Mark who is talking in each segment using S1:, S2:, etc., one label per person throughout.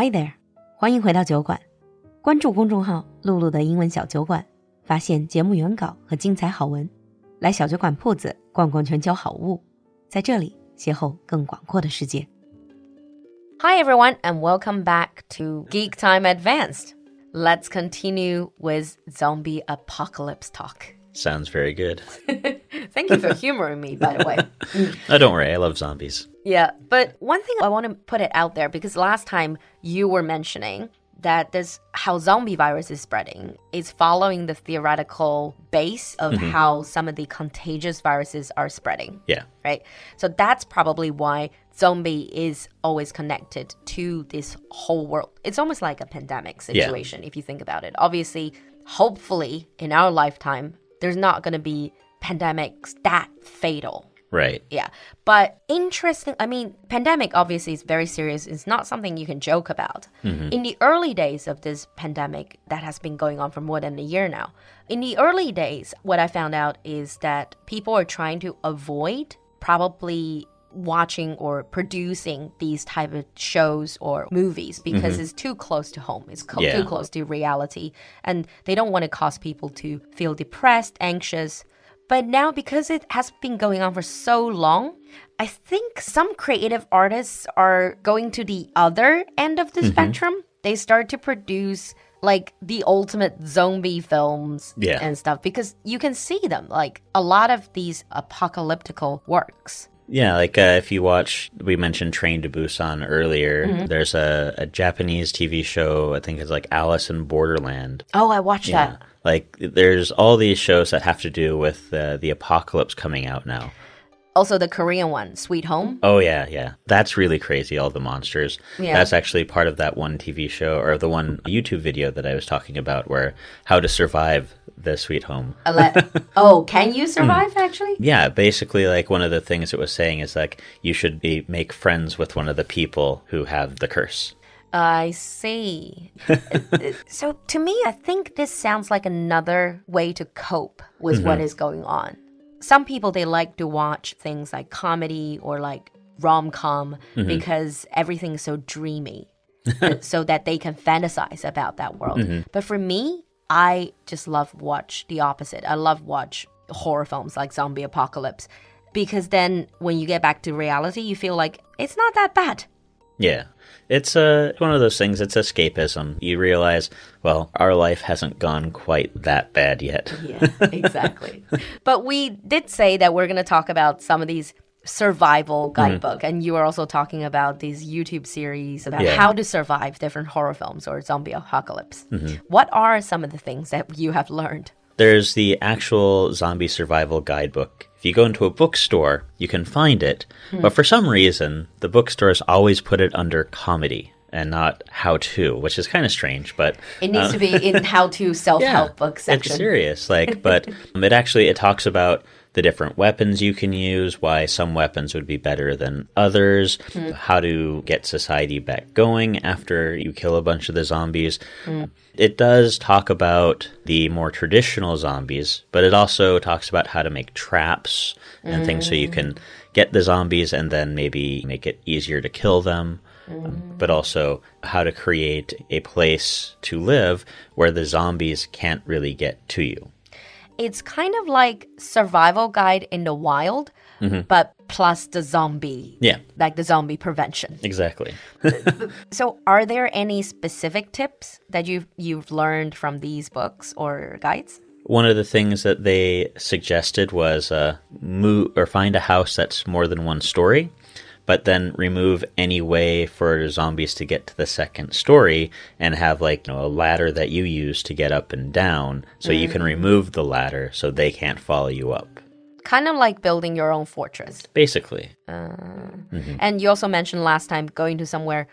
S1: Hi there，欢迎回到酒馆，关注公众号“璐璐的英文小酒馆”，发现节目原稿和精彩好文。来小酒馆铺子逛逛全球好物，在这里邂逅更广阔的世界。Hi everyone and welcome back to Geek Time Advanced. Let's continue with zombie apocalypse talk.
S2: Sounds very good.
S1: Thank you for humoring me, by the way.
S2: oh, don't worry. I love zombies.
S1: Yeah, but one thing I want to put it out there because last time you were mentioning that this how zombie virus is spreading is following the theoretical base of mm -hmm. how some of the contagious viruses are spreading.
S2: Yeah.
S1: Right. So that's probably why zombie is always connected to this whole world. It's almost like a pandemic situation yeah. if you think about it. Obviously, hopefully in our lifetime there's not going to be pandemics that fatal.
S2: Right.
S1: Yeah. But interesting, I mean, pandemic obviously is very serious. It's not something you can joke about. Mm -hmm. In the early days of this pandemic that has been going on for more than a year now, in the early days, what I found out is that people are trying to avoid probably watching or producing these type of shows or movies because mm -hmm. it's too close to home it's yeah. too close to reality and they don't want to cause people to feel depressed anxious but now because it has been going on for so long i think some creative artists are going to the other end of the mm -hmm. spectrum they start to produce like the ultimate zombie films
S2: yeah.
S1: and stuff because you can see them like a lot of these apocalyptical works
S2: yeah, like uh, if you watch, we mentioned Train to Busan earlier. Mm-hmm. There's a, a, Japanese TV show, I think it's like Alice in Borderland.
S1: Oh, I watched yeah. that.
S2: Like there's all these shows that have to do with uh, the apocalypse coming out now.
S1: Also, the Korean one, Sweet Home.
S2: Oh yeah, yeah, that's really crazy. All the monsters. Yeah. That's actually part of that one TV show or the one YouTube video that I was talking about, where how to survive the Sweet Home.
S1: oh, can you survive actually?
S2: Yeah, basically, like one of the things it was saying is like you should be make friends with one of the people who have the curse.
S1: I see. so to me, I think this sounds like another way to cope with mm -hmm. what mm-hmm. going on some people they like to watch things like comedy or like rom-com mm -hmm. because everything's so dreamy so that they can fantasize about that world. Mm -hmm. But for me, I just love watch the opposite. I love watch horror films like zombie apocalypse because then when you get back to reality, you feel like it's not that bad.
S2: Yeah. It's uh, one of those things, it's escapism. You realize, well, our life hasn't gone quite that bad yet.
S1: yeah, exactly. but we did say that we're going to talk about some of these survival mm-hmm. guidebook mm. and you were also talking about these youtube series about yeah. how to survive different horror films or zombie apocalypse mm -hmm. what are some of the things that you have learned
S2: there's the actual zombie survival guidebook if you go into a bookstore, you can find it, hmm. but for some reason, the bookstores always put it under comedy and not how to, which is kind of strange, but
S1: it needs uh, to be in how to self help yeah, book section.
S2: It's serious, like, but it actually it talks about the different weapons you can use, why some weapons would be better than others, mm. how to get society back going after you kill a bunch of the zombies. Mm. It does talk about the more traditional zombies, but it also talks about how to make traps and mm. things so you can get the zombies and then maybe make it easier to kill them. Um, but also how to create a place to live where the zombies can't really get to you
S1: it's kind of like survival guide in the wild, mm -hmm. but plus the zombie.
S2: Yeah.
S1: Like the zombie prevention.
S2: Exactly.
S1: so are there any specific tips that you've you've learned from these books or guides?
S2: One of the things that they suggested was uh, move or find a house that's more than one story but then remove any way for zombies to get to the second story and have like you know a ladder that you use to get up and down so mm. you can mm. remove the ladder so they can't follow you up
S1: kind of like building your own fortress
S2: basically
S1: uh, mm -hmm. and you also mentioned last time going to somewhere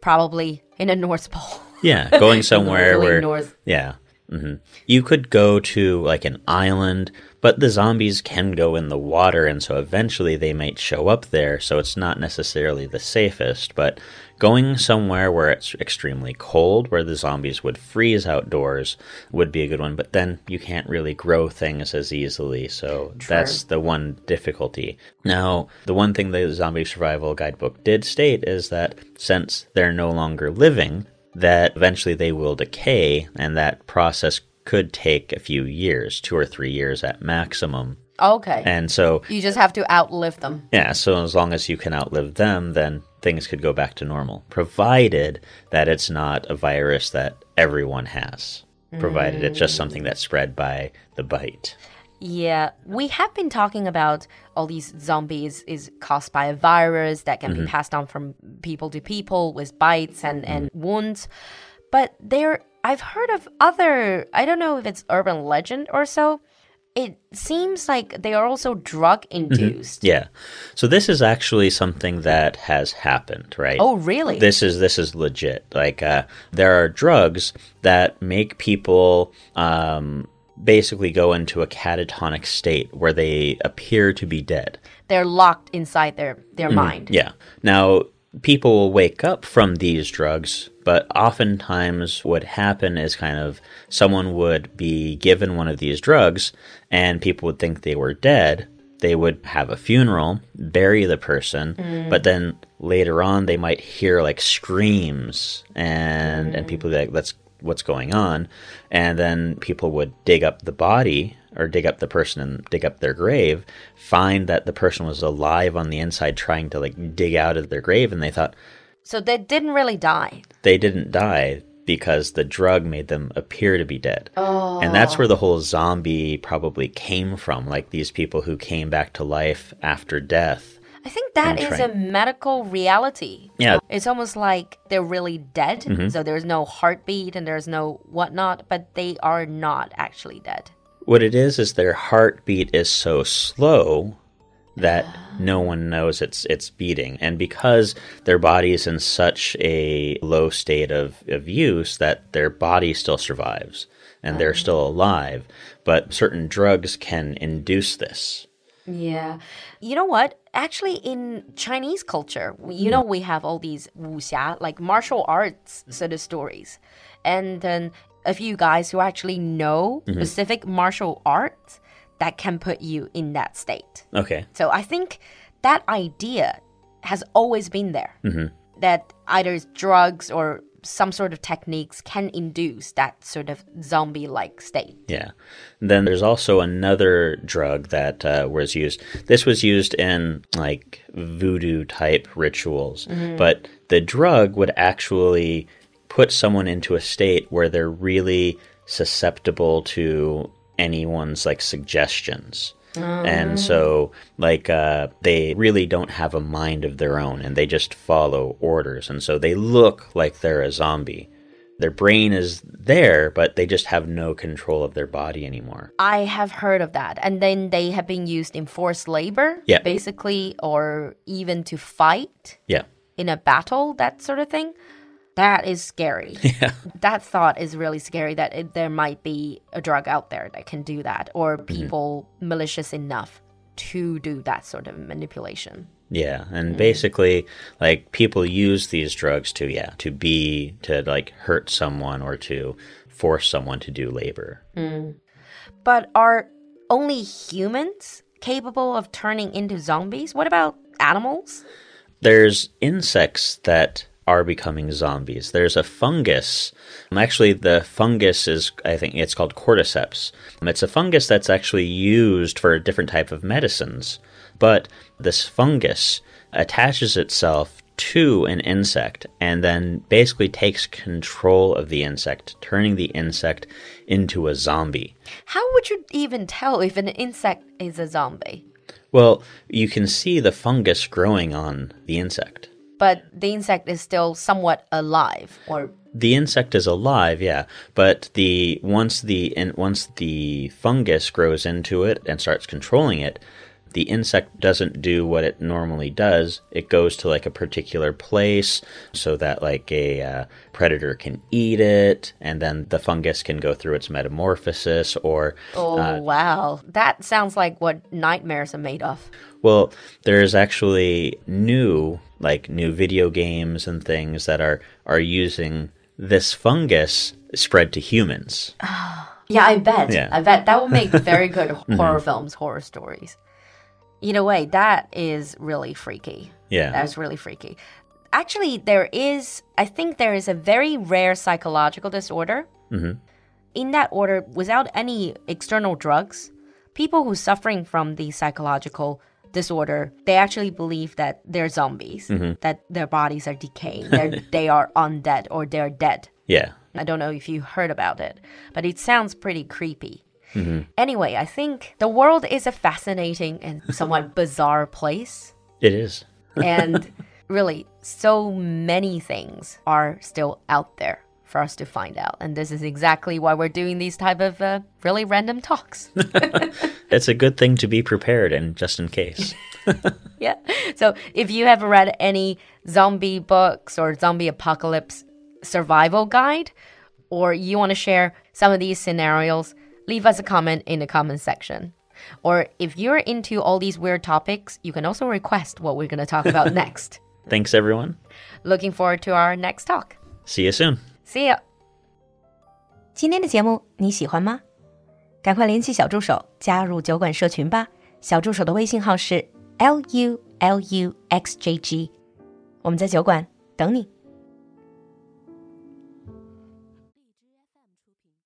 S1: probably in a north pole
S2: yeah going somewhere where north. yeah mm -hmm. you could go to like an island But the zombies can go in the water, and so eventually they might show up there, so it's not necessarily the safest. But going somewhere where it's extremely cold, where the zombies would freeze outdoors, would be a good one. But then you can't really grow things as easily, so
S1: True.
S2: that's the one difficulty. Now, the one thing the Zombie Survival Guidebook did state is that since they're no longer living, that eventually they will decay, and that process could take a few years, two or three years at maximum.
S1: Okay.
S2: And so,
S1: you just have to outlive them.
S2: yeah, so as long as you can outlive them, then things could go back to normal, provided that it's not a virus that everyone has, provided it's just mm. something that's spread by the bite.
S1: Yeah, we have been talking about all these zombies is caused by a virus that can be passed on from people to people with bites and, and wounds. But there, I've heard of other, I don't know if it's urban legend or so. It seems like they are also drug induced.
S2: Yeah. So this is actually something that has happened, right?
S1: Oh, really?
S2: This is this is legit. Like uh, there are drugs that make people um, basically go into a catatonic state where they appear to be dead.
S1: They're locked inside their, their mm-hmm. mind.
S2: Yeah. Now people will wake up from these drugs, but oftentimes what happen is kind of someone would be given one of these drugs, and people would think they were dead. They would have a funeral, bury the person, mm. but then later on they might hear like screams and and people like that's what's going on and then people would dig up the body or dig up the person and dig up their grave find that the person was alive on the inside trying to like dig out of their grave and they thought
S1: So they didn't really die.
S2: they didn't die because the drug made them appear to be dead. Oh. And that's where the whole zombie probably came from like these people who came back to life after death.
S1: I think that is a medical reality.
S2: Yeah.
S1: It's almost like they're really dead.
S2: Mm-hmm.
S1: So there's no heartbeat and there's no whatnot, but they are not actually dead.
S2: What it is is their heartbeat is so slow that no one knows it's it's beating and because their body is in such a low state of, of use that their body still survives and they're still alive but certain drugs can induce this
S1: Yeah. You know what? Actually, in Chinese culture, we- you mm. know, we have all these wuxia, like martial arts sort of stories. And then a few guys who actually know mm-hmm. specific martial arts that can put you in that state.
S2: okay
S1: So I think that idea has always been there. Mm-hmm. That either drugs or some sort of techniques can induce that sort of zombie like state.
S2: Yeah. Then there's also another drug that uh, was used. This was used in like voodoo type rituals, but the drug would actually put someone into a state where they're really susceptible to anyone's like suggestions. And so, like, uh, they really don't have a mind of their own and they just follow orders. And so they look like they're a zombie. Their brain is there, but they just have no control of their body anymore.
S1: I have heard of that. And then they have been used in forced labor,
S2: Yeah.
S1: basically, or even to fight
S2: Yeah.
S1: in a battle, that sort of thing. That is scary.
S2: Yeah.
S1: that thought is really scary that it, there might be a drug out there that can do that, or
S2: Mm-hmm.
S1: people malicious enough to do that sort of manipulation.
S2: Yeah, and basically, like people use these drugs to yeah to be to like hurt someone or to force someone to do labor.
S1: But are only humans capable of turning into zombies? What about animals?
S2: There's insects that are becoming zombies. There's a fungus. Actually, the fungus is I think it's called cordyceps. It's a fungus that's actually used for a different type of medicines, but this fungus attaches itself to an insect and then basically takes control of the insect, turning the insect into a zombie.
S1: How would you even tell if an insect is a zombie?
S2: Well, you can see the fungus growing on the insect.
S1: But the insect is still somewhat alive, or
S2: The insect is alive, yeah, but the once the in, once the fungus grows into it and starts controlling it, the insect doesn't do what it normally does. It goes to like a particular place so that like a uh, predator can eat it, and then the fungus can go through its metamorphosis. Or
S1: oh
S2: uh,
S1: wow, that sounds like what nightmares are made of.
S2: well, there's actually new like new video games and things that are are using this fungus spread to humans.
S1: Yeah, I bet.
S2: Yeah.
S1: I bet that will make very good horror films, horror stories. Either way, that is really freaky.
S2: Yeah.
S1: That's really freaky. Actually, there is, I think there is a very rare psychological disorder. Mm-hmm. In that order, without any external drugs, people who are suffering from the psychological disorder, they actually believe that they're zombies, mm-hmm. that their bodies are decaying, they are undead or they're dead.
S2: Yeah.
S1: I don't know if you heard about it, but it sounds pretty creepy. Anyway, I think the world is a fascinating and somewhat bizarre place.
S2: It is.
S1: And really, so many things are still out there for us to find out. And this is exactly why we're doing these type of uh, really random talks.
S2: It's a good thing to be prepared and just in case.
S1: yeah. So if you have read any zombie books or zombie apocalypse survival guide, or you want to share some of these scenarios, leave us a comment in the comment section. Or if you're into all these weird topics, you can also request what we're going to talk about next.
S2: Thanks, everyone.
S1: Looking forward to our next talk.
S2: See you soon.
S1: See ya. 今天的节目你喜欢吗？赶快联系小助手加入酒馆社群吧。小助手的微信号是 l u l u x j g，我们在酒馆等你。